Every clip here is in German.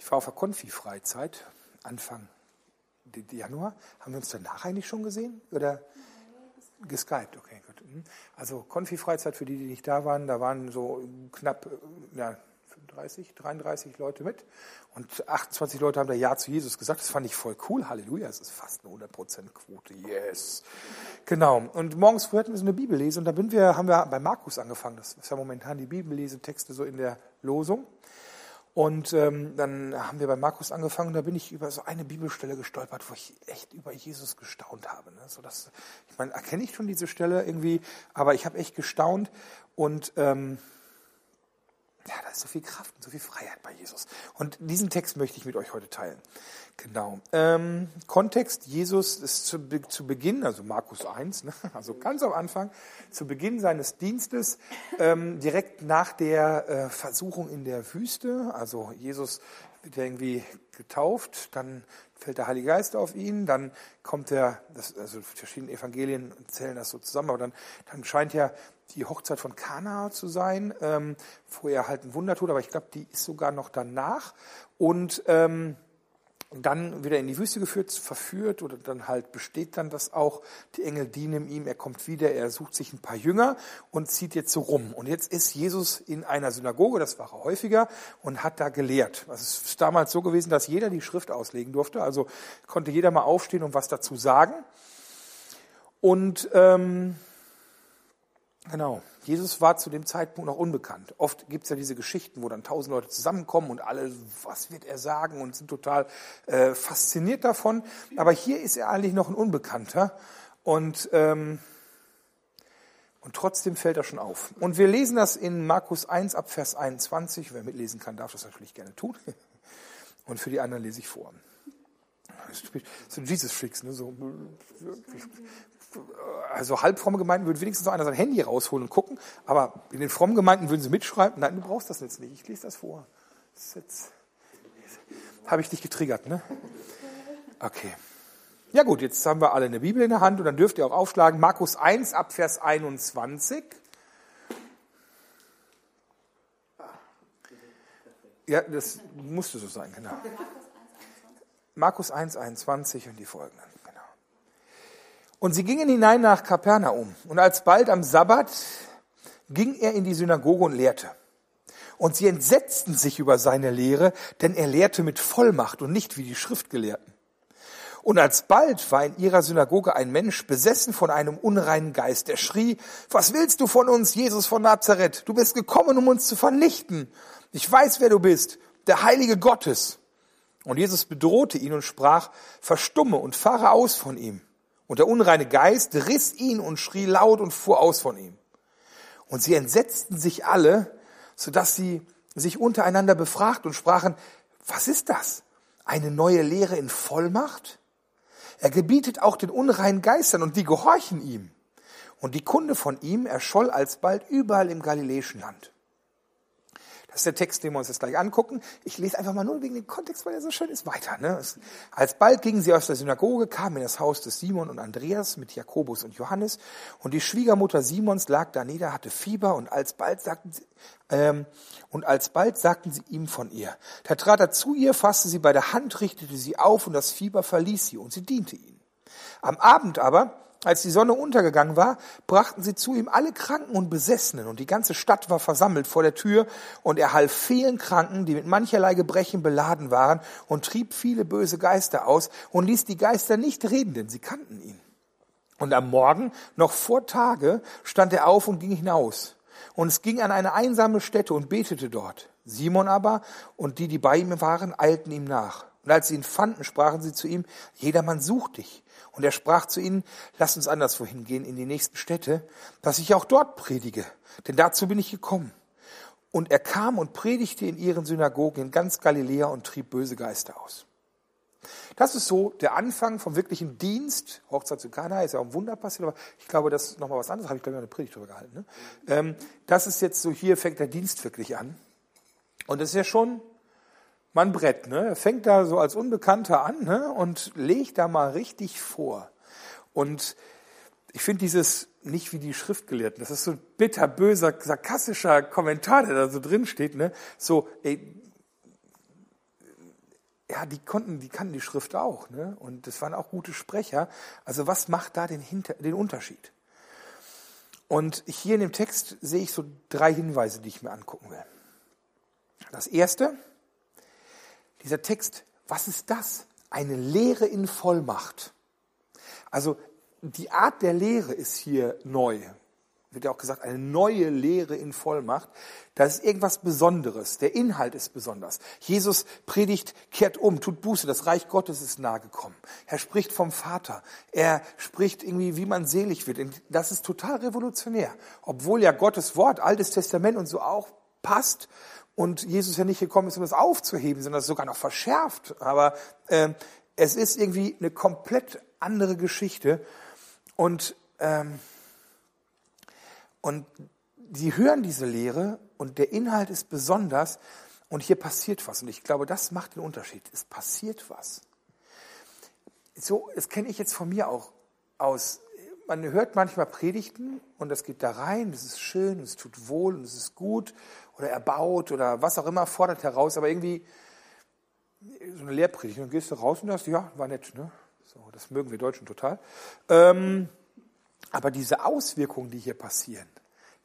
Ich war auf der Konfi-Freizeit, Anfang Januar. Haben wir uns danach eigentlich schon gesehen? Oder geskypt? Okay, gut. Mhm. Also Konfi-Freizeit für die, die nicht da waren, da waren so knapp ja, 35, 33 Leute mit. Und 28 Leute haben da Ja zu Jesus gesagt. Das fand ich voll cool. Halleluja, das ist fast eine 100% Quote. Yes. Genau. Und morgens früh hatten wir so eine Bibellese und da wir, haben wir bei Markus angefangen. Das ist ja momentan die Bibellese-Texte so in der Losung. Und ähm, dann haben wir bei Markus angefangen, da bin ich über so eine Bibelstelle gestolpert, wo ich echt über Jesus gestaunt habe. Ne? So dass, ich meine, erkenne ich schon diese Stelle irgendwie, aber ich habe echt gestaunt und ähm, ja, da ist so viel Kraft und so viel Freiheit bei Jesus. Und diesen Text möchte ich mit euch heute teilen. Genau. Ähm, Kontext, Jesus ist zu, zu Beginn, also Markus 1, ne, also ganz am Anfang, zu Beginn seines Dienstes, ähm, direkt nach der äh, Versuchung in der Wüste, also Jesus wird irgendwie getauft, dann fällt der Heilige Geist auf ihn, dann kommt er, also verschiedene Evangelien zählen das so zusammen, aber dann, dann scheint ja die Hochzeit von Kana zu sein, ähm, wo er halt ein Wunder tut, aber ich glaube, die ist sogar noch danach. Und ähm, dann wieder in die Wüste geführt, verführt oder dann halt besteht dann das auch. Die Engel dienen ihm, er kommt wieder, er sucht sich ein paar Jünger und zieht jetzt so rum. Und jetzt ist Jesus in einer Synagoge, das war er häufiger, und hat da gelehrt. Es ist damals so gewesen, dass jeder die Schrift auslegen durfte, also konnte jeder mal aufstehen und was dazu sagen. Und ähm, Genau. Jesus war zu dem Zeitpunkt noch unbekannt. Oft gibt es ja diese Geschichten, wo dann tausend Leute zusammenkommen und alle, was wird er sagen und sind total äh, fasziniert davon. Aber hier ist er eigentlich noch ein Unbekannter und, ähm, und trotzdem fällt er schon auf. Und wir lesen das in Markus 1 ab Vers 21. Wer mitlesen kann, darf das natürlich gerne tun. Und für die anderen lese ich vor. So Jesus-Freaks, ne? so also halbfromme Gemeinden würden wenigstens noch einer sein Handy rausholen und gucken, aber in den frommen Gemeinden würden sie mitschreiben, nein, du brauchst das jetzt nicht, ich lese das vor. Das jetzt, habe ich dich getriggert, ne? Okay. Ja gut, jetzt haben wir alle eine Bibel in der Hand und dann dürft ihr auch aufschlagen, Markus 1 ab Vers 21. Ja, das musste so sein, genau. Markus 1, 21 und die folgenden. Und sie gingen hinein nach Kapernaum. Und alsbald am Sabbat ging er in die Synagoge und lehrte. Und sie entsetzten sich über seine Lehre, denn er lehrte mit Vollmacht und nicht wie die Schriftgelehrten. Und alsbald war in ihrer Synagoge ein Mensch besessen von einem unreinen Geist, der schrie, was willst du von uns, Jesus von Nazareth? Du bist gekommen, um uns zu vernichten. Ich weiß, wer du bist, der Heilige Gottes. Und Jesus bedrohte ihn und sprach, verstumme und fahre aus von ihm. Und der unreine Geist riss ihn und schrie laut und fuhr aus von ihm. Und sie entsetzten sich alle, so dass sie sich untereinander befragten und sprachen, was ist das? Eine neue Lehre in Vollmacht? Er gebietet auch den unreinen Geistern und die gehorchen ihm. Und die Kunde von ihm erscholl alsbald überall im galiläischen Land. Ist der Text, den wir uns jetzt gleich angucken. Ich lese einfach mal nur wegen dem Kontext, weil er so schön ist, weiter. Ne? Alsbald gingen sie aus der Synagoge, kamen in das Haus des Simon und Andreas mit Jakobus und Johannes. Und die Schwiegermutter Simons lag da nieder, hatte Fieber und alsbald sagten sie, ähm, und alsbald sagten sie ihm von ihr. Da trat er zu ihr, fasste sie bei der Hand, richtete sie auf und das Fieber verließ sie und sie diente ihm. Am Abend aber als die Sonne untergegangen war, brachten sie zu ihm alle Kranken und Besessenen, und die ganze Stadt war versammelt vor der Tür, und er half vielen Kranken, die mit mancherlei Gebrechen beladen waren, und trieb viele böse Geister aus, und ließ die Geister nicht reden, denn sie kannten ihn. Und am Morgen, noch vor Tage, stand er auf und ging hinaus. Und es ging an eine einsame Stätte und betete dort. Simon aber und die, die bei ihm waren, eilten ihm nach. Und als sie ihn fanden, sprachen sie zu ihm, jedermann sucht dich. Und er sprach zu ihnen, lasst uns anderswo hingehen in die nächsten Städte, dass ich auch dort predige, denn dazu bin ich gekommen. Und er kam und predigte in ihren Synagogen in ganz Galiläa und trieb böse Geister aus. Das ist so der Anfang vom wirklichen Dienst. Hochzeit zu Kana ist ja auch ein Wunder passiert, aber ich glaube, das ist nochmal was anderes. Habe ich, glaube ich, eine Predigt darüber gehalten. Ne? Ähm, das ist jetzt so, hier fängt der Dienst wirklich an. Und das ist ja schon man Brett, ne? Fängt da so als Unbekannter an ne? und legt da mal richtig vor. Und ich finde dieses nicht wie die Schriftgelehrten, das ist so ein bitterböser, sarkastischer Kommentar, der da so drin steht, ne? So, ey, ja, die konnten, die kannten die Schrift auch, ne? Und das waren auch gute Sprecher. Also was macht da den, Hinter den Unterschied? Und hier in dem Text sehe ich so drei Hinweise, die ich mir angucken will. Das erste, dieser Text, was ist das? Eine Lehre in Vollmacht. Also die Art der Lehre ist hier neu wird ja auch gesagt, eine neue Lehre in Vollmacht. Das ist irgendwas Besonderes. Der Inhalt ist besonders. Jesus predigt, kehrt um, tut Buße. Das Reich Gottes ist nahe gekommen. Er spricht vom Vater. Er spricht irgendwie, wie man selig wird. Das ist total revolutionär. Obwohl ja Gottes Wort, Altes Testament und so auch passt und Jesus ja nicht gekommen ist, um das aufzuheben, sondern es sogar noch verschärft. Aber äh, es ist irgendwie eine komplett andere Geschichte. Und ähm, und sie hören diese Lehre und der Inhalt ist besonders und hier passiert was. Und ich glaube, das macht den Unterschied. Es passiert was. So, das kenne ich jetzt von mir auch aus. Man hört manchmal Predigten und das geht da rein, das ist schön, es tut wohl und es ist gut oder erbaut oder was auch immer fordert heraus, aber irgendwie so eine Lehrpredigt, dann gehst du raus und sagst, ja, war nett, ne? So, das mögen wir Deutschen total. Ähm, aber diese Auswirkungen, die hier passieren,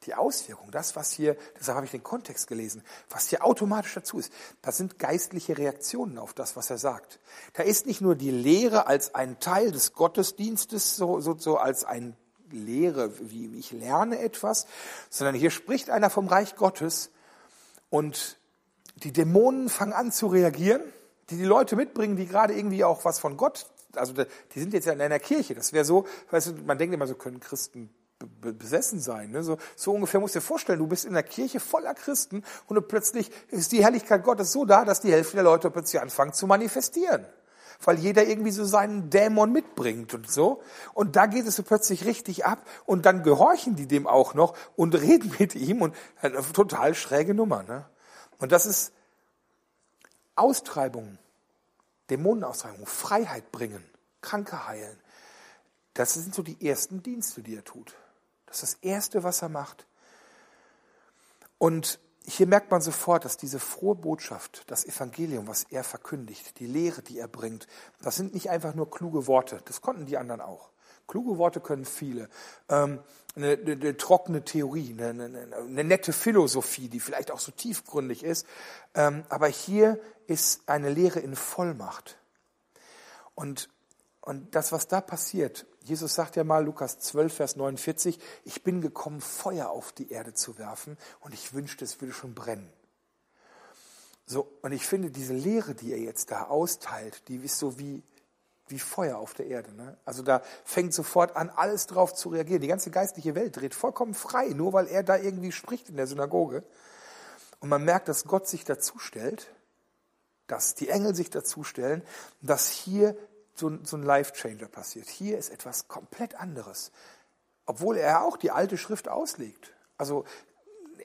die Auswirkungen, das, was hier, deshalb habe ich den Kontext gelesen, was hier automatisch dazu ist, das sind geistliche Reaktionen auf das, was er sagt. Da ist nicht nur die Lehre als ein Teil des Gottesdienstes, so, so, so als ein Lehre, wie ich lerne etwas, sondern hier spricht einer vom Reich Gottes und die Dämonen fangen an zu reagieren, die die Leute mitbringen, die gerade irgendwie auch was von Gott also die sind jetzt ja in einer Kirche. Das wäre so, weißt du, man denkt immer, so können Christen besessen sein. Ne? So, so ungefähr musst du dir vorstellen, du bist in der Kirche voller Christen und plötzlich ist die Herrlichkeit Gottes so da, dass die Hälfte der Leute plötzlich anfangen zu manifestieren. Weil jeder irgendwie so seinen Dämon mitbringt und so. Und da geht es so plötzlich richtig ab und dann gehorchen die dem auch noch und reden mit ihm und eine total schräge Nummer. Ne? Und das ist Austreibung Dämonenaustreibung, Freiheit bringen, Kranke heilen. Das sind so die ersten Dienste, die er tut. Das ist das Erste, was er macht. Und hier merkt man sofort, dass diese frohe Botschaft, das Evangelium, was er verkündigt, die Lehre, die er bringt, das sind nicht einfach nur kluge Worte. Das konnten die anderen auch. Kluge Worte können viele. Ähm, eine, eine, eine trockene Theorie, eine, eine, eine, nette Philosophie, die vielleicht auch so tiefgründig ist. Ähm, aber hier ist eine Lehre in Vollmacht. Und, und das, was da passiert, Jesus sagt ja mal, Lukas 12, Vers 49, ich bin gekommen, Feuer auf die Erde zu werfen und ich wünschte, es würde schon brennen. So, und ich finde, diese Lehre, die er jetzt da austeilt, die ist so wie, wie Feuer auf der Erde. Ne? Also da fängt sofort an, alles drauf zu reagieren. Die ganze geistliche Welt dreht vollkommen frei, nur weil er da irgendwie spricht in der Synagoge. Und man merkt, dass Gott sich dazu stellt, dass die Engel sich dazu stellen, dass hier so, so ein Life-Changer passiert. Hier ist etwas komplett anderes. Obwohl er auch die alte Schrift auslegt. Also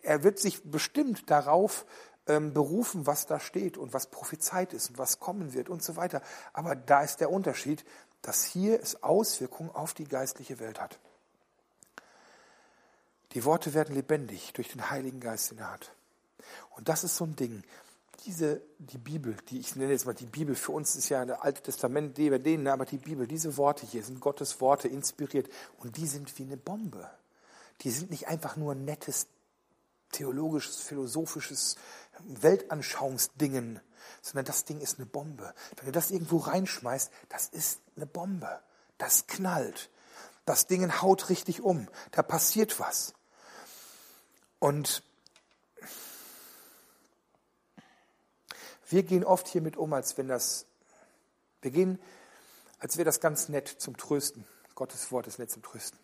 er wird sich bestimmt darauf ähm, berufen, was da steht und was prophezeit ist und was kommen wird und so weiter. Aber da ist der Unterschied, dass hier es Auswirkungen auf die geistliche Welt hat. Die Worte werden lebendig durch den Heiligen Geist, den er hat. Und das ist so ein Ding. Diese, die Bibel, die ich nenne jetzt mal die Bibel, für uns ist ja das Alte Testament, denen, aber die Bibel, diese Worte hier sind Gottes Worte inspiriert und die sind wie eine Bombe. Die sind nicht einfach nur nettes theologisches, philosophisches Weltanschauungsdingen, sondern das Ding ist eine Bombe. Wenn du das irgendwo reinschmeißt, das ist eine Bombe. Das knallt. Das Ding haut richtig um. Da passiert was. Und wir gehen oft hiermit um, als wenn das, wir gehen, als wäre das ganz nett zum Trösten. Gottes Wort ist nett zum Trösten.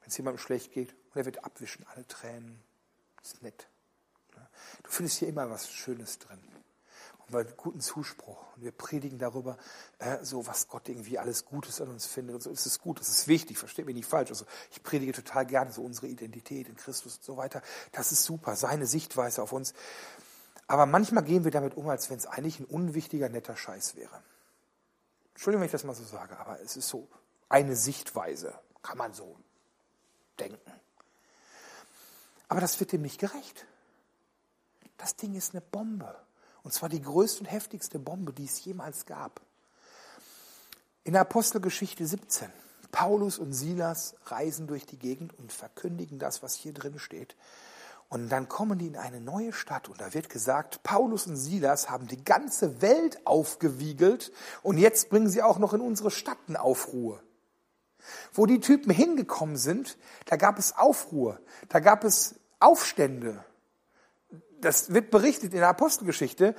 Wenn es jemandem schlecht geht und er wird abwischen alle Tränen. Das ist nett. Du findest hier immer was Schönes drin. Und weil guten Zuspruch. Und wir predigen darüber, äh, so was Gott irgendwie alles Gutes an uns findet. Und so ist es gut, das ist wichtig, versteht mich nicht falsch. Also ich predige total gerne so unsere Identität in Christus und so weiter. Das ist super, seine Sichtweise auf uns. Aber manchmal gehen wir damit um, als wenn es eigentlich ein unwichtiger, netter Scheiß wäre. Entschuldigung, wenn ich das mal so sage, aber es ist so eine Sichtweise. Kann man so denken. Aber das wird dem nicht gerecht. Das Ding ist eine Bombe. Und zwar die größte und heftigste Bombe, die es jemals gab. In der Apostelgeschichte 17. Paulus und Silas reisen durch die Gegend und verkündigen das, was hier drin steht. Und dann kommen die in eine neue Stadt und da wird gesagt, Paulus und Silas haben die ganze Welt aufgewiegelt und jetzt bringen sie auch noch in unsere Stadt eine Aufruhr. Wo die Typen hingekommen sind, da gab es Aufruhr, da gab es Aufstände. Das wird berichtet in der Apostelgeschichte.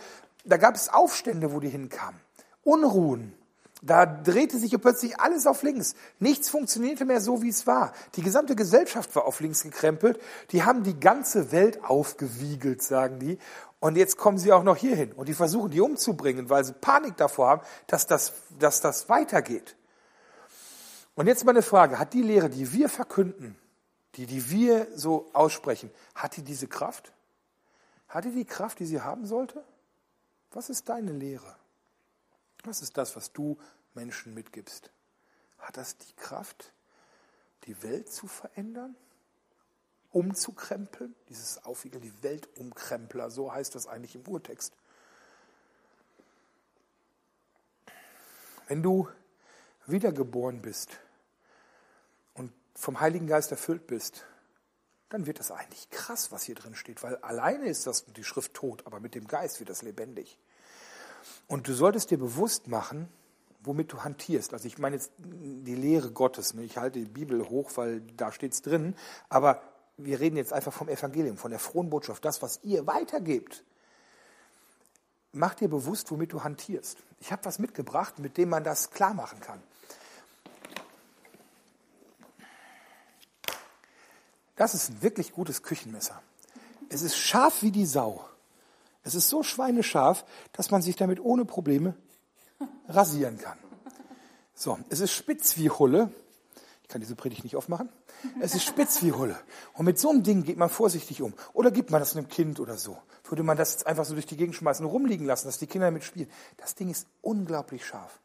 Da gab es Aufstände, wo die hinkamen. Unruhen. Da drehte sich plötzlich alles auf links. Nichts funktionierte mehr so, wie es war. Die gesamte Gesellschaft war auf links gekrempelt. Die haben die ganze Welt aufgewiegelt, sagen die. Und jetzt kommen sie auch noch hierhin. Und die versuchen, die umzubringen, weil sie Panik davor haben, dass das, dass das weitergeht. Und jetzt meine Frage, hat die Lehre, die wir verkünden, die, die wir so aussprechen, hat die diese Kraft? Hat die die Kraft, die sie haben sollte? Was ist deine Lehre? Was ist das, was du Menschen mitgibst? Hat das die Kraft, die Welt zu verändern? Umzukrempeln? Dieses Aufwiegeln, die Weltumkrempler, so heißt das eigentlich im Urtext. Wenn du wiedergeboren bist und vom Heiligen Geist erfüllt bist, dann wird das eigentlich krass, was hier drin steht, weil alleine ist das die Schrift tot, aber mit dem Geist wird das lebendig. Und du solltest dir bewusst machen, womit du hantierst. Also ich meine jetzt die Lehre Gottes. Ne? Ich halte die Bibel hoch, weil da steht es drin. Aber wir reden jetzt einfach vom Evangelium, von der frohen Botschaft, das, was ihr weitergebt. Mach dir bewusst, womit du hantierst. Ich habe was mitgebracht, mit dem man das klar machen kann. Das ist ein wirklich gutes Küchenmesser. Es ist scharf wie die Sau. Es ist so schweinescharf, dass man sich damit ohne Probleme rasieren kann. So, es ist spitz wie Hulle. Ich kann diese Predigt nicht aufmachen. Es ist spitz wie Hulle. Und mit so einem Ding geht man vorsichtig um. Oder gibt man das einem Kind oder so. Würde man das jetzt einfach so durch die Gegend schmeißen und rumliegen lassen, dass die Kinder damit spielen. Das Ding ist unglaublich scharf.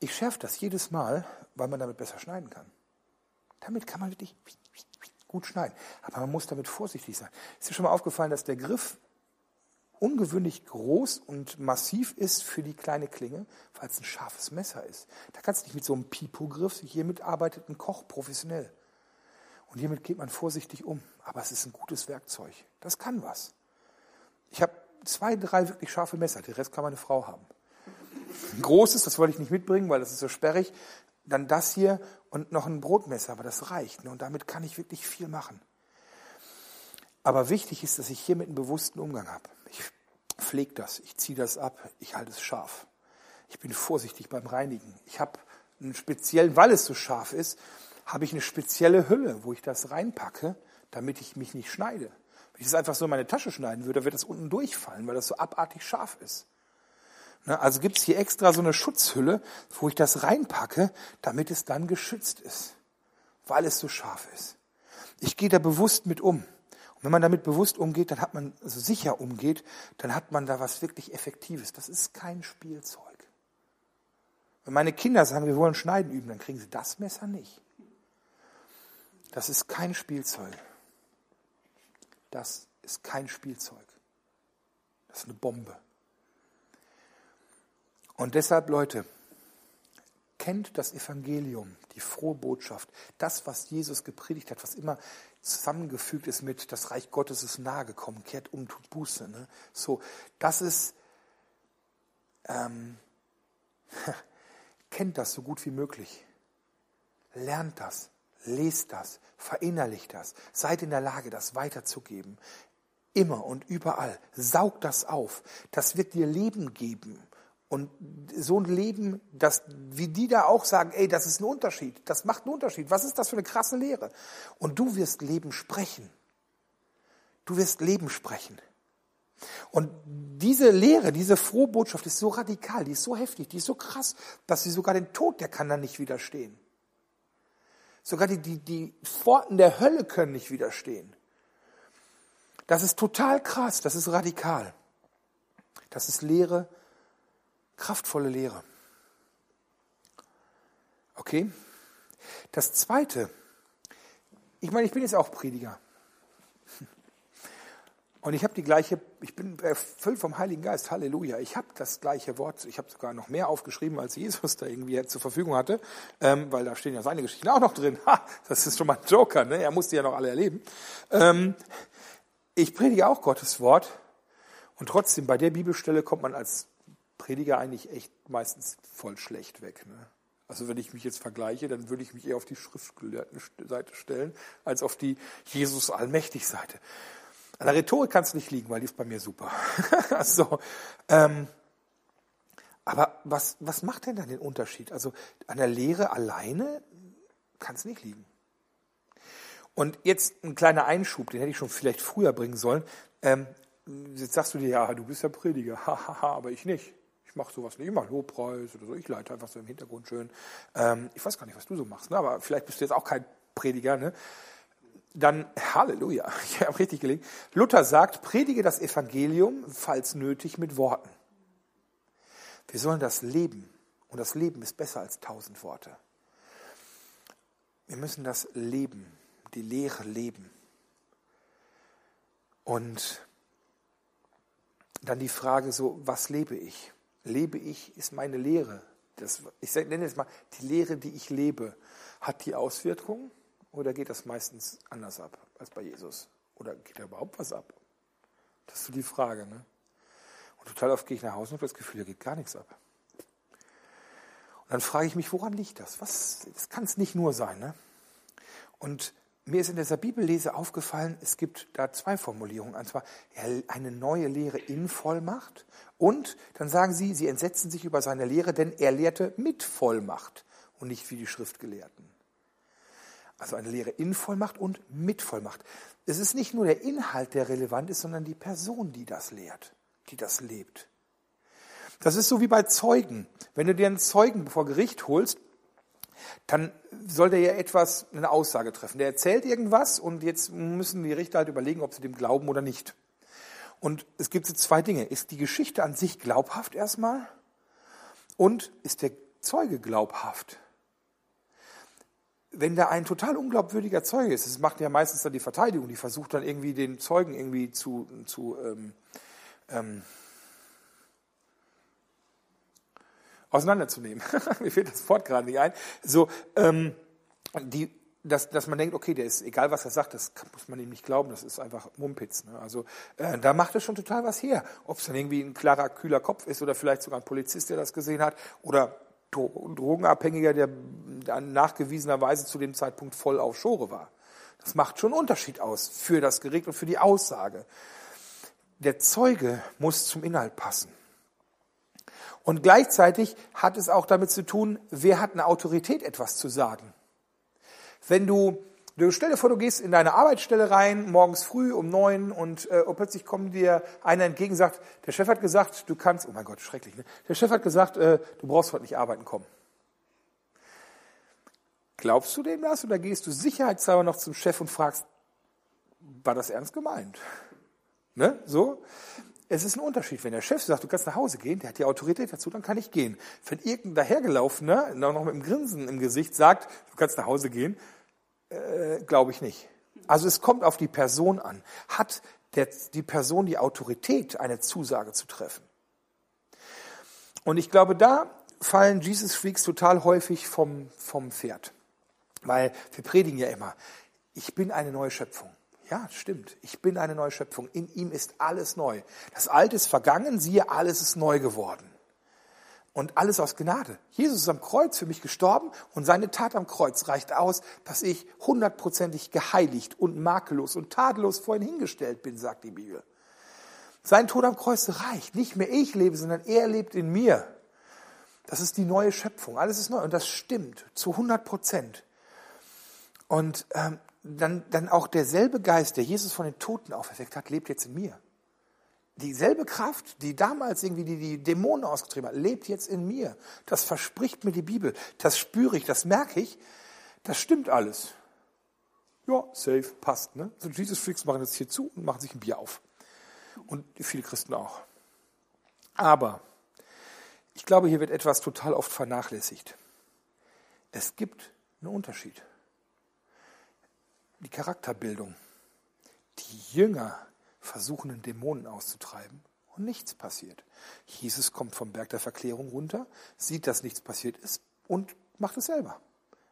Ich schärfe das jedes Mal, weil man damit besser schneiden kann. Damit kann man wirklich gut schneiden. Aber man muss damit vorsichtig sein. Ist dir schon mal aufgefallen, dass der Griff ungewöhnlich groß und massiv ist für die kleine Klinge, weil es ein scharfes Messer ist. Da kannst du nicht mit so einem Pipo-Griff, hiermit arbeitet ein Koch professionell. Und hiermit geht man vorsichtig um. Aber es ist ein gutes Werkzeug. Das kann was. Ich habe zwei, drei wirklich scharfe Messer. Den Rest kann meine Frau haben. Ein großes, das wollte ich nicht mitbringen, weil das ist so sperrig. Dann das hier und noch ein Brotmesser, aber das reicht. Und damit kann ich wirklich viel machen. Aber wichtig ist, dass ich hiermit einen bewussten Umgang habe. Ich pflege das, ich ziehe das ab, ich halte es scharf. Ich bin vorsichtig beim Reinigen. Ich habe einen speziellen, weil es so scharf ist, habe ich eine spezielle Hülle, wo ich das reinpacke, damit ich mich nicht schneide. Wenn ich das einfach so in meine Tasche schneiden würde, wird das unten durchfallen, weil das so abartig scharf ist. Ne, also gibt es hier extra so eine Schutzhülle, wo ich das reinpacke, damit es dann geschützt ist, weil es so scharf ist. Ich gehe da bewusst mit um. Wenn man damit bewusst umgeht, dann hat man, also sicher umgeht, dann hat man da was wirklich Effektives. Das ist kein Spielzeug. Wenn meine Kinder sagen, wir wollen Schneiden üben, dann kriegen sie das Messer nicht. Das ist kein Spielzeug. Das ist kein Spielzeug. Das ist eine Bombe. Und deshalb, Leute, kennt das Evangelium, die frohe Botschaft, das, was Jesus gepredigt hat, was immer zusammengefügt ist mit das Reich Gottes ist nahe gekommen, kehrt um, tut Buße. Ne? So, das ist, ähm, kennt das so gut wie möglich. Lernt das, lest das, verinnerlicht das, seid in der Lage, das weiterzugeben. Immer und überall. Saugt das auf. Das wird dir Leben geben. Und so ein Leben, das, wie die da auch sagen, ey, das ist ein Unterschied, das macht einen Unterschied. Was ist das für eine krasse Lehre? Und du wirst Leben sprechen. Du wirst Leben sprechen. Und diese Lehre, diese frohe Botschaft ist so radikal, die ist so heftig, die ist so krass, dass sie sogar den Tod, der kann da nicht widerstehen. Sogar die, die, die Pforten der Hölle können nicht widerstehen. Das ist total krass, das ist radikal. Das ist Lehre, Kraftvolle Lehre. Okay? Das Zweite, ich meine, ich bin jetzt auch Prediger. Und ich habe die gleiche, ich bin erfüllt vom Heiligen Geist, Halleluja. Ich habe das gleiche Wort, ich habe sogar noch mehr aufgeschrieben, als Jesus da irgendwie zur Verfügung hatte, ähm, weil da stehen ja seine Geschichten auch noch drin. Ha, das ist schon mal ein Joker, ne? er musste ja noch alle erleben. Ähm, ich predige auch Gottes Wort und trotzdem, bei der Bibelstelle kommt man als Prediger eigentlich echt meistens voll schlecht weg. Ne? Also wenn ich mich jetzt vergleiche, dann würde ich mich eher auf die Schriftgelehrten-Seite stellen, als auf die Jesus-Allmächtig-Seite. An der Rhetorik kann es nicht liegen, weil die ist bei mir super. also, ähm, aber was, was macht denn dann den Unterschied? Also an der Lehre alleine kann es nicht liegen. Und jetzt ein kleiner Einschub, den hätte ich schon vielleicht früher bringen sollen. Ähm, jetzt sagst du dir, ja, du bist ja Prediger, hahaha, aber ich nicht. Ich mache sowas nicht, ich mache Lobpreis oder so, ich leite einfach so im Hintergrund schön. Ähm, ich weiß gar nicht, was du so machst, ne? aber vielleicht bist du jetzt auch kein Prediger. Ne? dann Halleluja, ich habe richtig gelegen. Luther sagt, predige das Evangelium, falls nötig, mit Worten. Wir sollen das leben. Und das Leben ist besser als tausend Worte. Wir müssen das Leben, die Lehre leben. Und dann die Frage so, was lebe ich? Lebe ich, ist meine Lehre. Das, ich nenne es mal, die Lehre, die ich lebe, hat die Auswirkungen? Oder geht das meistens anders ab als bei Jesus? Oder geht da überhaupt was ab? Das ist so die Frage. Ne? Und total oft gehe ich nach Hause und habe das Gefühl, da geht gar nichts ab. Und dann frage ich mich, woran liegt das? Was, das kann es nicht nur sein. Ne? Und mir ist in dieser Bibellese aufgefallen, es gibt da zwei Formulierungen. Und zwar eine neue Lehre in Vollmacht und dann sagen sie, sie entsetzen sich über seine Lehre, denn er lehrte mit Vollmacht und nicht wie die Schriftgelehrten. Also eine Lehre in Vollmacht und mit Vollmacht. Es ist nicht nur der Inhalt, der relevant ist, sondern die Person, die das lehrt, die das lebt. Das ist so wie bei Zeugen. Wenn du dir einen Zeugen vor Gericht holst, dann soll der ja etwas, eine Aussage treffen. Der erzählt irgendwas und jetzt müssen die Richter halt überlegen, ob sie dem glauben oder nicht. Und es gibt so zwei Dinge. Ist die Geschichte an sich glaubhaft erstmal? Und ist der Zeuge glaubhaft? wenn da ein total unglaubwürdiger Zeuge ist, das macht ja meistens dann die Verteidigung, die versucht dann irgendwie den Zeugen irgendwie zu, zu ähm, ähm, auseinanderzunehmen. Mir fehlt das Wort gerade nicht ein. So, ähm, die, dass, dass man denkt, okay, der ist, egal was er sagt, das muss man ihm nicht glauben, das ist einfach Mumpitz. Ne? Also äh, da macht er schon total was her. Ob es dann irgendwie ein klarer, kühler Kopf ist oder vielleicht sogar ein Polizist, der das gesehen hat, oder Drogenabhängiger, der nachgewiesenerweise zu dem Zeitpunkt voll auf Schore war. Das macht schon einen Unterschied aus für das Gericht und für die Aussage. Der Zeuge muss zum Inhalt passen. Und gleichzeitig hat es auch damit zu tun, wer hat eine Autorität, etwas zu sagen. Wenn du Du stell dir vor, du gehst in deine Arbeitsstelle rein, morgens früh um neun und, äh, und plötzlich kommt dir einer entgegen und sagt, der Chef hat gesagt, du kannst, oh mein Gott, schrecklich, ne? Der Chef hat gesagt, äh, du brauchst heute nicht arbeiten kommen. Glaubst du dem das oder gehst du sicherheitshalber noch zum Chef und fragst, war das ernst gemeint? Ne? So? Es ist ein Unterschied. Wenn der Chef sagt, du kannst nach Hause gehen, der hat die Autorität dazu, dann kann ich gehen. Wenn irgendein dahergelaufener, noch mit einem Grinsen im Gesicht sagt, du kannst nach Hause gehen, äh, Glaube ich nicht. Also es kommt auf die Person an. Hat der, die Person die Autorität, eine Zusage zu treffen? Und ich glaube, da fallen Jesus Freaks total häufig vom, vom Pferd. Weil wir predigen ja immer, ich bin eine neue Schöpfung. Ja, stimmt. Ich bin eine neue Schöpfung. In ihm ist alles neu. Das Alte ist vergangen, siehe, alles ist neu geworden. Und alles aus Gnade. Jesus ist am Kreuz für mich gestorben und seine Tat am Kreuz reicht aus, dass ich hundertprozentig geheiligt und makellos und tadellos vor ihn hingestellt bin, sagt die Bibel. Sein Tod am Kreuz reicht. Nicht mehr ich lebe, sondern er lebt in mir. Das ist die neue Schöpfung. Alles ist neu und das stimmt zu 100 Prozent. Und ähm, dann, dann auch derselbe Geist, der Jesus von den Toten auferweckt hat, lebt jetzt in mir dieselbe Kraft, die damals irgendwie die, die Dämonen ausgetrieben hat, lebt jetzt in mir. Das verspricht mir die Bibel. Das spüre ich, das merke ich. Das stimmt alles. Ja, safe, passt. Ne? So Jesus Freaks machen jetzt hier zu und machen sich ein Bier auf. Und viele Christen auch. Aber ich glaube, hier wird etwas total oft vernachlässigt. Es gibt einen Unterschied. Die Charakterbildung. Die Jünger versuchen, einen Dämonen auszutreiben und nichts passiert. Jesus kommt vom Berg der Verklärung runter, sieht, dass nichts passiert ist und macht es selber.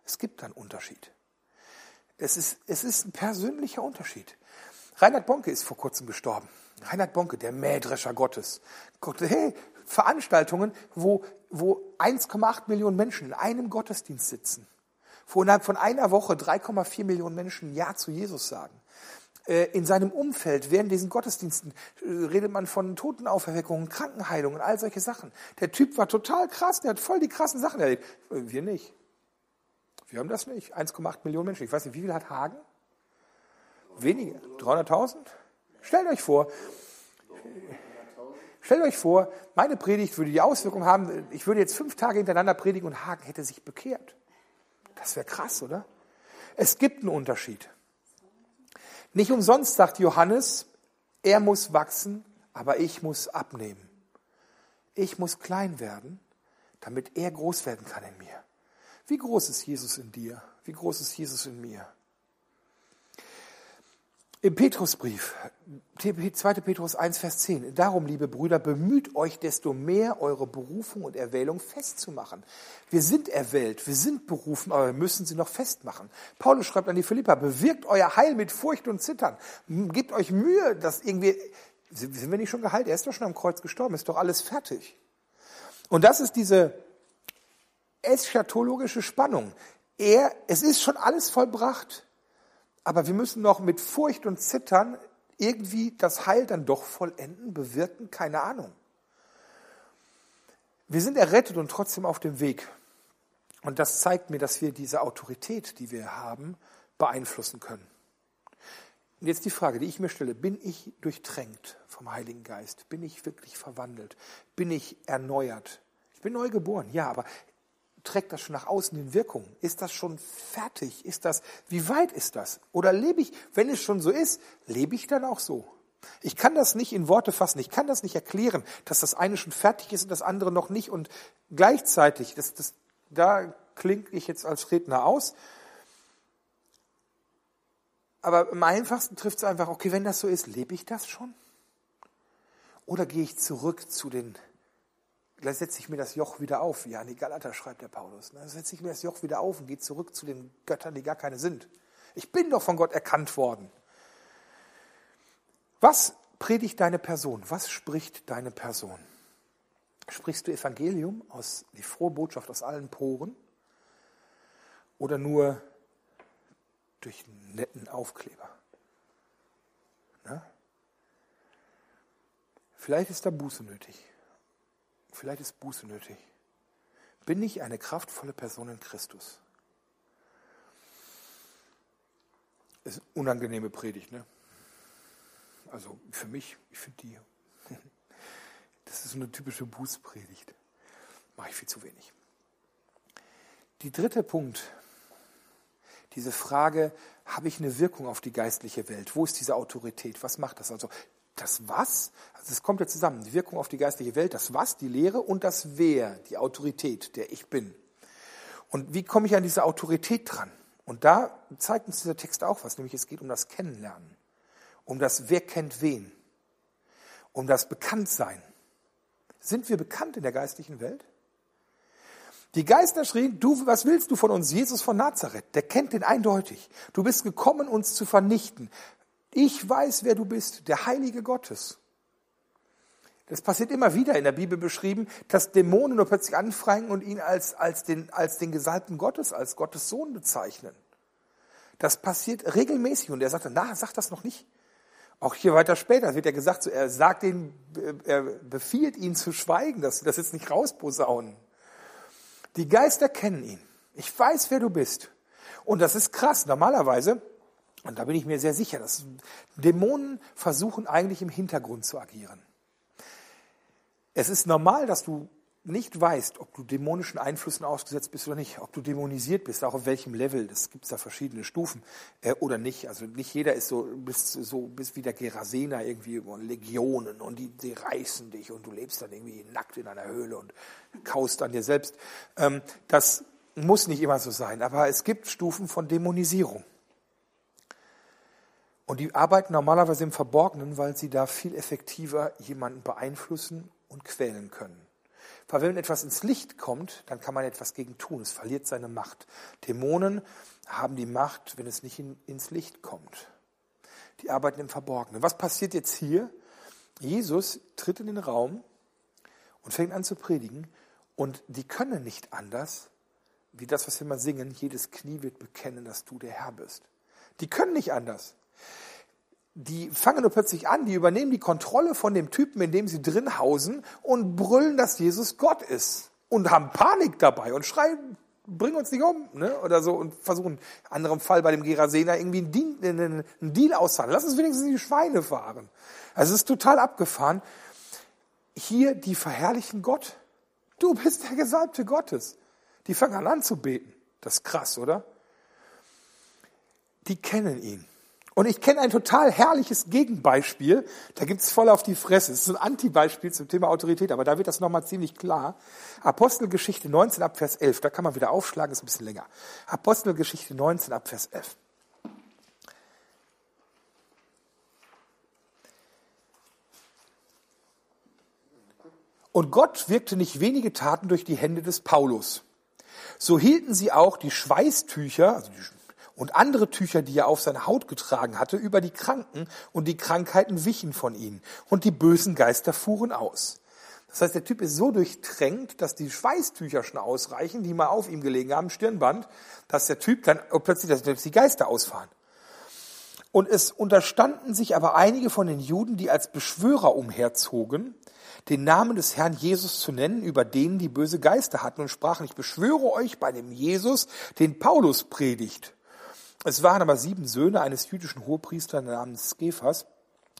Es gibt einen Unterschied. Es ist, es ist ein persönlicher Unterschied. Reinhard Bonke ist vor kurzem gestorben. Reinhard Bonke, der Mähdrescher Gottes. Hey, Veranstaltungen, wo, wo 1,8 Millionen Menschen in einem Gottesdienst sitzen. Wo innerhalb von einer Woche 3,4 Millionen Menschen Ja zu Jesus sagen. Äh, in seinem Umfeld während diesen Gottesdiensten äh, redet man von Totenauferweckungen, Krankenheilungen, all solche Sachen. Der Typ war total krass, der hat voll die krassen Sachen erlebt. Äh, wir nicht. Wir haben das nicht. 1,8 Millionen Menschen. Ich weiß nicht, wie viel hat Hagen? Wenige. 300.000? Stellt euch vor, stellt euch vor, meine Predigt würde die Auswirkung haben, ich würde jetzt fünf Tage hintereinander predigen und Hagen hätte sich bekehrt. Das wäre krass, oder? Es gibt einen Unterschied. Nicht umsonst sagt Johannes, er muss wachsen, aber ich muss abnehmen. Ich muss klein werden, damit er groß werden kann in mir. Wie groß ist Jesus in dir? Wie groß ist Jesus in mir? Im Petrusbrief, 2. Petrus 1, Vers 10. Darum, liebe Brüder, bemüht euch desto mehr, eure Berufung und Erwählung festzumachen. Wir sind erwählt, wir sind berufen, aber wir müssen sie noch festmachen. Paulus schreibt an die Philippa, bewirkt euer Heil mit Furcht und Zittern. Gebt euch Mühe, dass irgendwie, sind wir nicht schon geheilt? Er ist doch schon am Kreuz gestorben, ist doch alles fertig. Und das ist diese eschatologische Spannung. Er, es ist schon alles vollbracht. Aber wir müssen noch mit Furcht und Zittern irgendwie das Heil dann doch vollenden, bewirken, keine Ahnung. Wir sind errettet und trotzdem auf dem Weg. Und das zeigt mir, dass wir diese Autorität, die wir haben, beeinflussen können. Und jetzt die Frage, die ich mir stelle, bin ich durchtränkt vom Heiligen Geist? Bin ich wirklich verwandelt? Bin ich erneuert? Ich bin neu geboren, ja, aber trägt das schon nach außen in Wirkung? Ist das schon fertig? Ist das, wie weit ist das? Oder lebe ich, wenn es schon so ist, lebe ich dann auch so? Ich kann das nicht in Worte fassen. Ich kann das nicht erklären, dass das eine schon fertig ist und das andere noch nicht. Und gleichzeitig, das, das, da klinge ich jetzt als Redner aus. Aber am einfachsten trifft es einfach, okay, wenn das so ist, lebe ich das schon? Oder gehe ich zurück zu den Vielleicht setze ich mir das Joch wieder auf, wie an die Galater schreibt der Paulus. Dann setze ich mir das Joch wieder auf und gehe zurück zu den Göttern, die gar keine sind. Ich bin doch von Gott erkannt worden. Was predigt deine Person? Was spricht deine Person? Sprichst du Evangelium aus die frohe Botschaft aus allen Poren oder nur durch einen netten Aufkleber? Na? Vielleicht ist da Buße nötig. Vielleicht ist Buße nötig. Bin ich eine kraftvolle Person in Christus? Das ist eine unangenehme Predigt, ne? Also für mich, ich finde die, das ist eine typische Bußpredigt. Mache ich viel zu wenig. Die dritte Punkt, diese Frage, habe ich eine Wirkung auf die geistliche Welt? Wo ist diese Autorität? Was macht das? Also das Was, also es kommt ja zusammen, die Wirkung auf die geistliche Welt, das Was, die Lehre und das Wer, die Autorität, der ich bin. Und wie komme ich an diese Autorität dran? Und da zeigt uns dieser Text auch was, nämlich es geht um das Kennenlernen, um das Wer kennt wen, um das Bekanntsein. Sind wir bekannt in der geistlichen Welt? Die Geister schrien, du, was willst du von uns? Jesus von Nazareth, der kennt den eindeutig. Du bist gekommen, uns zu vernichten. Ich weiß, wer du bist, der Heilige Gottes. Das passiert immer wieder in der Bibel beschrieben, dass Dämonen nur plötzlich anfragen und ihn als, als, den, als den Gesalbten Gottes, als Gottes Sohn bezeichnen. Das passiert regelmäßig und er sagt dann, na, sag das noch nicht. Auch hier weiter später wird ja gesagt, er sagt ihnen, er befiehlt ihnen zu schweigen, dass sie das jetzt nicht rausposaunen. Die Geister kennen ihn. Ich weiß, wer du bist. Und das ist krass. Normalerweise und da bin ich mir sehr sicher, dass Dämonen versuchen eigentlich im Hintergrund zu agieren. Es ist normal, dass du nicht weißt, ob du dämonischen Einflüssen ausgesetzt bist oder nicht, ob du dämonisiert bist, auch auf welchem Level, das gibt es da verschiedene Stufen äh, oder nicht. Also nicht jeder ist so, bist so, bist wie der Gerasena irgendwie Legionen und die, die reißen dich und du lebst dann irgendwie nackt in einer Höhle und kaust an dir selbst. Ähm, das muss nicht immer so sein, aber es gibt Stufen von Dämonisierung. Und die arbeiten normalerweise im Verborgenen, weil sie da viel effektiver jemanden beeinflussen und quälen können. Weil wenn etwas ins Licht kommt, dann kann man etwas gegen tun. Es verliert seine Macht. Dämonen haben die Macht, wenn es nicht in, ins Licht kommt. Die arbeiten im Verborgenen. Was passiert jetzt hier? Jesus tritt in den Raum und fängt an zu predigen. Und die können nicht anders, wie das, was wir mal singen, jedes Knie wird bekennen, dass du der Herr bist. Die können nicht anders die fangen nur plötzlich an, die übernehmen die Kontrolle von dem Typen, in dem sie drin hausen und brüllen, dass Jesus Gott ist und haben Panik dabei und schreien, bring uns nicht um, ne? oder so und versuchen, in anderem Fall bei dem Gerasener irgendwie einen Deal, einen Deal auszuhandeln. Lass uns wenigstens die Schweine fahren. Also es ist total abgefahren. Hier, die verherrlichen Gott. Du bist der Gesalbte Gottes. Die fangen an anzubeten. Das ist krass, oder? Die kennen ihn. Und ich kenne ein total herrliches Gegenbeispiel. Da gibt's voll auf die Fresse. Es ist ein Antibeispiel zum Thema Autorität, aber da wird das nochmal ziemlich klar. Apostelgeschichte 19 ab Vers 11. Da kann man wieder aufschlagen, ist ein bisschen länger. Apostelgeschichte 19 ab Vers 11. Und Gott wirkte nicht wenige Taten durch die Hände des Paulus. So hielten sie auch die Schweißtücher, also die und andere Tücher, die er auf seiner Haut getragen hatte, über die Kranken und die Krankheiten wichen von ihnen und die bösen Geister fuhren aus. Das heißt, der Typ ist so durchtränkt, dass die Schweißtücher schon ausreichen, die mal auf ihm gelegen haben, Stirnband, dass der Typ dann plötzlich dass die Geister ausfahren. Und es unterstanden sich aber einige von den Juden, die als Beschwörer umherzogen, den Namen des Herrn Jesus zu nennen, über denen die böse Geister hatten und sprachen, ich beschwöre euch bei dem Jesus, den Paulus predigt. Es waren aber sieben Söhne eines jüdischen Hohepriesters namens Skephas,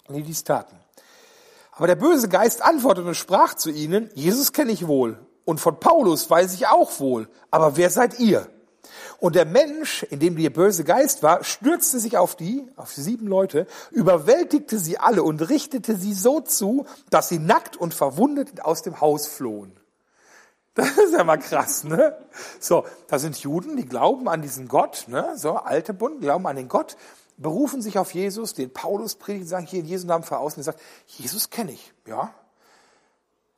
die dies taten. Aber der böse Geist antwortete und sprach zu ihnen, Jesus kenne ich wohl und von Paulus weiß ich auch wohl, aber wer seid ihr? Und der Mensch, in dem der böse Geist war, stürzte sich auf die, auf die sieben Leute, überwältigte sie alle und richtete sie so zu, dass sie nackt und verwundet aus dem Haus flohen. Das ist ja mal krass, ne? So, da sind Juden, die glauben an diesen Gott, ne? So, alte Bund, glauben an den Gott, berufen sich auf Jesus, den Paulus predigt, sagen hier in Jesu Namen voraus und sagt, Jesus kenne ich, ja.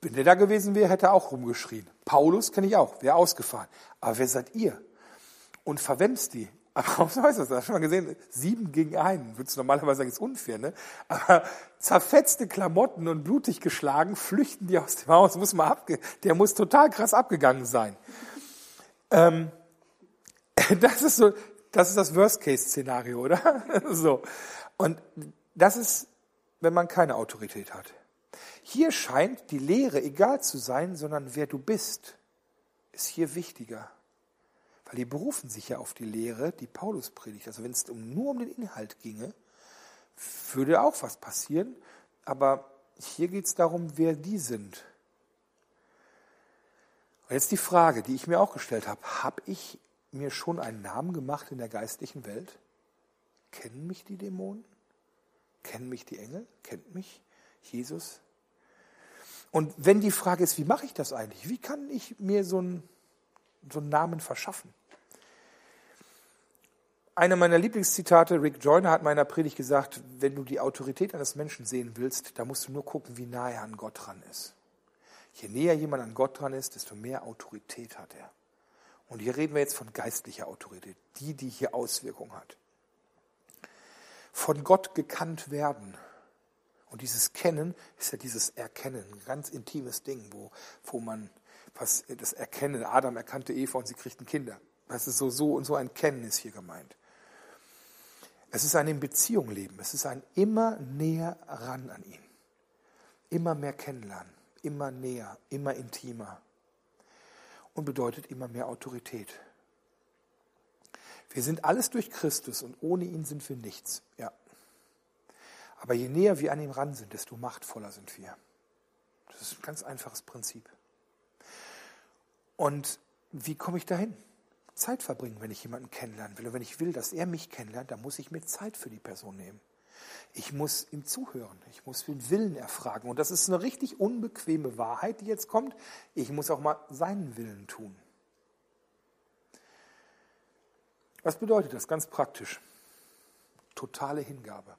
Wenn der da gewesen wäre, hätte er auch rumgeschrien. Paulus kenne ich auch, wäre ausgefahren. Aber wer seid ihr? Und verwemst die. Aber warum heißt das? Hast du schon mal gesehen? Sieben gegen einen. Würdest du normalerweise sagen, ist unfair, ne? Aber zerfetzte Klamotten und blutig geschlagen, flüchten die aus dem Haus. Muss mal abge der muss total krass abgegangen sein. Ähm, das ist so, das ist das Worst-Case-Szenario, oder? so. Und das ist, wenn man keine Autorität hat. Hier scheint die Lehre egal zu sein, sondern wer du bist, ist hier wichtiger. Weil die berufen sich ja auf die Lehre, die Paulus predigt. Also wenn es nur um den Inhalt ginge, würde auch was passieren. Aber hier geht es darum, wer die sind. Und jetzt die Frage, die ich mir auch gestellt habe. Habe ich mir schon einen Namen gemacht in der geistlichen Welt? Kennen mich die Dämonen? Kennen mich die Engel? Kennt mich Jesus? Und wenn die Frage ist, wie mache ich das eigentlich? Wie kann ich mir so einen, so einen Namen verschaffen? Einer meiner Lieblingszitate, Rick Joyner hat in meiner Predigt gesagt, wenn du die Autorität eines Menschen sehen willst, da musst du nur gucken, wie nah er an Gott dran ist. Je näher jemand an Gott dran ist, desto mehr Autorität hat er. Und hier reden wir jetzt von geistlicher Autorität, die, die hier Auswirkungen hat. Von Gott gekannt werden. Und dieses Kennen ist ja dieses Erkennen, ein ganz intimes Ding, wo, wo man was, das Erkennen, Adam erkannte Eva und sie kriegten Kinder. Das ist so, so und so ein Kennen ist hier gemeint. Es ist ein in Beziehung leben. Es ist ein immer näher ran an ihn. Immer mehr kennenlernen. Immer näher. Immer intimer. Und bedeutet immer mehr Autorität. Wir sind alles durch Christus und ohne ihn sind wir nichts. Ja. Aber je näher wir an ihm ran sind, desto machtvoller sind wir. Das ist ein ganz einfaches Prinzip. Und wie komme ich dahin? Zeit verbringen, wenn ich jemanden kennenlernen will. Und wenn ich will, dass er mich kennenlernt, dann muss ich mir Zeit für die Person nehmen. Ich muss ihm zuhören. Ich muss den Willen erfragen. Und das ist eine richtig unbequeme Wahrheit, die jetzt kommt. Ich muss auch mal seinen Willen tun. Was bedeutet das ganz praktisch? Totale Hingabe.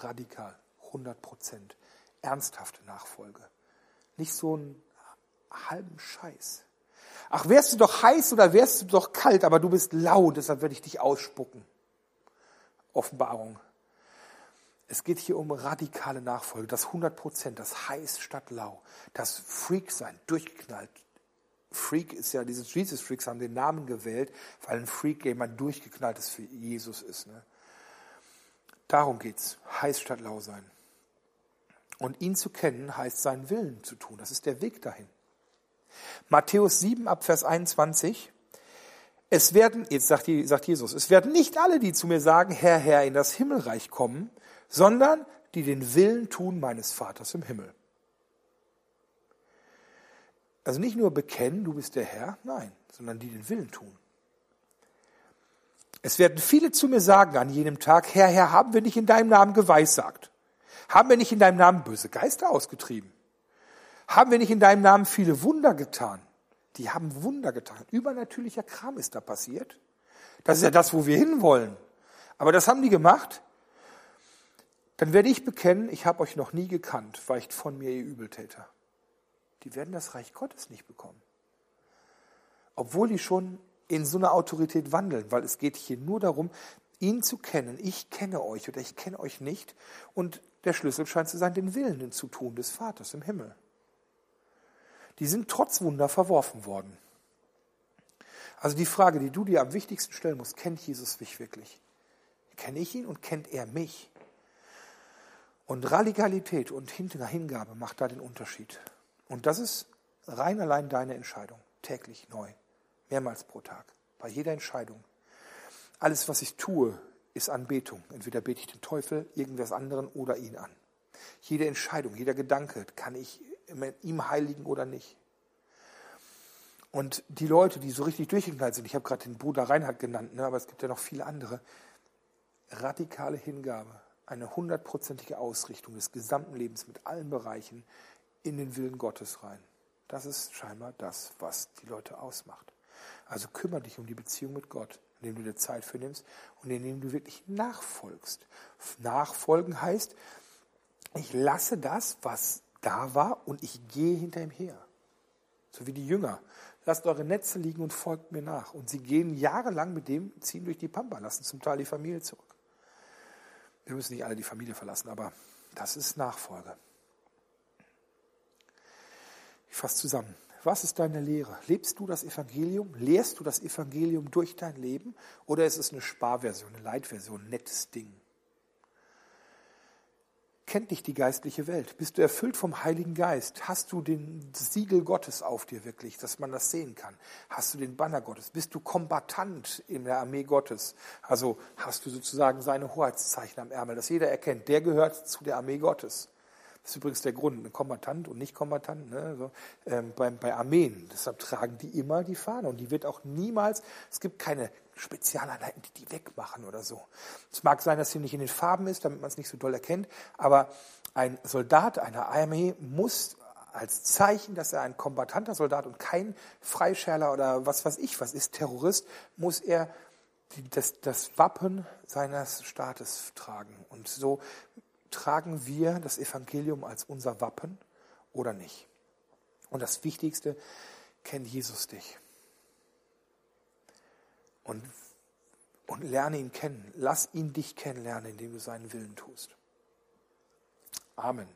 radikal, 100 Prozent, ernsthafte Nachfolge. Nicht so einen halben Scheiß. Ach, wärst du doch heiß oder wärst du doch kalt, aber du bist lau, deshalb werde ich dich ausspucken. Offenbarung. Es geht hier um radikale Nachfolge, das 100 Prozent, das heiß statt lau, das Freak sein, durchgeknallt. Freak ist ja, diese Jesus Freaks haben den Namen gewählt, weil ein Freak jemand durchgeknalltes für Jesus ist. Ne? Darum geht's, heiß statt lau sein. Und ihn zu kennen heißt seinen Willen zu tun. Das ist der Weg dahin. Matthäus 7 ab Vers 21. Es werden, jetzt sagt, Jesus, es werden nicht alle, die zu mir sagen, Herr, Herr, in das Himmelreich kommen, sondern die den Willen tun meines Vaters im Himmel. Also nicht nur bekennen, du bist der Herr, nein, sondern die den Willen tun. Es werden viele zu mir sagen an jenem Tag, Herr, Herr, haben wir nicht in deinem Namen geweissagt? Haben wir nicht in deinem Namen böse Geister ausgetrieben? Haben wir nicht in deinem Namen viele Wunder getan? Die haben Wunder getan. Übernatürlicher Kram ist da passiert. Das ist ja das, wo wir hinwollen. Aber das haben die gemacht. Dann werde ich bekennen, ich habe euch noch nie gekannt, weicht von mir, ihr Übeltäter. Die werden das Reich Gottes nicht bekommen. Obwohl die schon in so einer Autorität wandeln, weil es geht hier nur darum, ihn zu kennen. Ich kenne euch oder ich kenne euch nicht. Und der Schlüssel scheint zu sein, den Willen zu tun des Vaters im Himmel die sind trotz Wunder verworfen worden. Also die Frage, die du dir am wichtigsten stellen musst, kennt Jesus mich wirklich? Kenne ich ihn und kennt er mich? Und Radikalität und Hingabe macht da den Unterschied. Und das ist rein allein deine Entscheidung, täglich neu, mehrmals pro Tag, bei jeder Entscheidung. Alles, was ich tue, ist Anbetung. Entweder bete ich den Teufel, irgendwas anderen oder ihn an. Jede Entscheidung, jeder Gedanke kann ich ihm heiligen oder nicht. Und die Leute, die so richtig durchgeknallt sind, ich habe gerade den Bruder Reinhard genannt, ne, aber es gibt ja noch viele andere, radikale Hingabe, eine hundertprozentige Ausrichtung des gesamten Lebens mit allen Bereichen in den Willen Gottes rein. Das ist scheinbar das, was die Leute ausmacht. Also kümmere dich um die Beziehung mit Gott, indem du dir Zeit für nimmst und indem du wirklich nachfolgst. Nachfolgen heißt, ich lasse das, was da war und ich gehe hinter ihm her. So wie die Jünger. Lasst eure Netze liegen und folgt mir nach. Und sie gehen jahrelang mit dem, ziehen durch die Pampa, lassen zum Teil die Familie zurück. Wir müssen nicht alle die Familie verlassen, aber das ist Nachfolge. Ich fasse zusammen. Was ist deine Lehre? Lebst du das Evangelium? Lehrst du das Evangelium durch dein Leben? Oder ist es eine Sparversion, eine Leitversion, ein nettes Ding? Kennt dich die geistliche Welt? Bist du erfüllt vom Heiligen Geist? Hast du den Siegel Gottes auf dir wirklich, dass man das sehen kann? Hast du den Banner Gottes? Bist du Kombatant in der Armee Gottes? Also hast du sozusagen seine Hoheitszeichen am Ärmel, dass jeder erkennt, der gehört zu der Armee Gottes. Das ist übrigens der Grund, ein Kombatant und nicht Kombatant, ne? so, ähm, bei, bei Armeen. Deshalb tragen die immer die Fahne und die wird auch niemals, es gibt keine Spezialeinheiten, die die wegmachen oder so. Es mag sein, dass sie nicht in den Farben ist, damit man es nicht so doll erkennt, aber ein Soldat einer Armee muss als Zeichen, dass er ein kombatanter Soldat und kein Freischärler oder was weiß ich was ist, Terrorist, muss er das, das Wappen seines Staates tragen. Und so tragen wir das Evangelium als unser Wappen oder nicht? Und das Wichtigste, kennt Jesus dich. Und, und lerne ihn kennen. Lass ihn dich kennenlernen, indem du seinen Willen tust. Amen.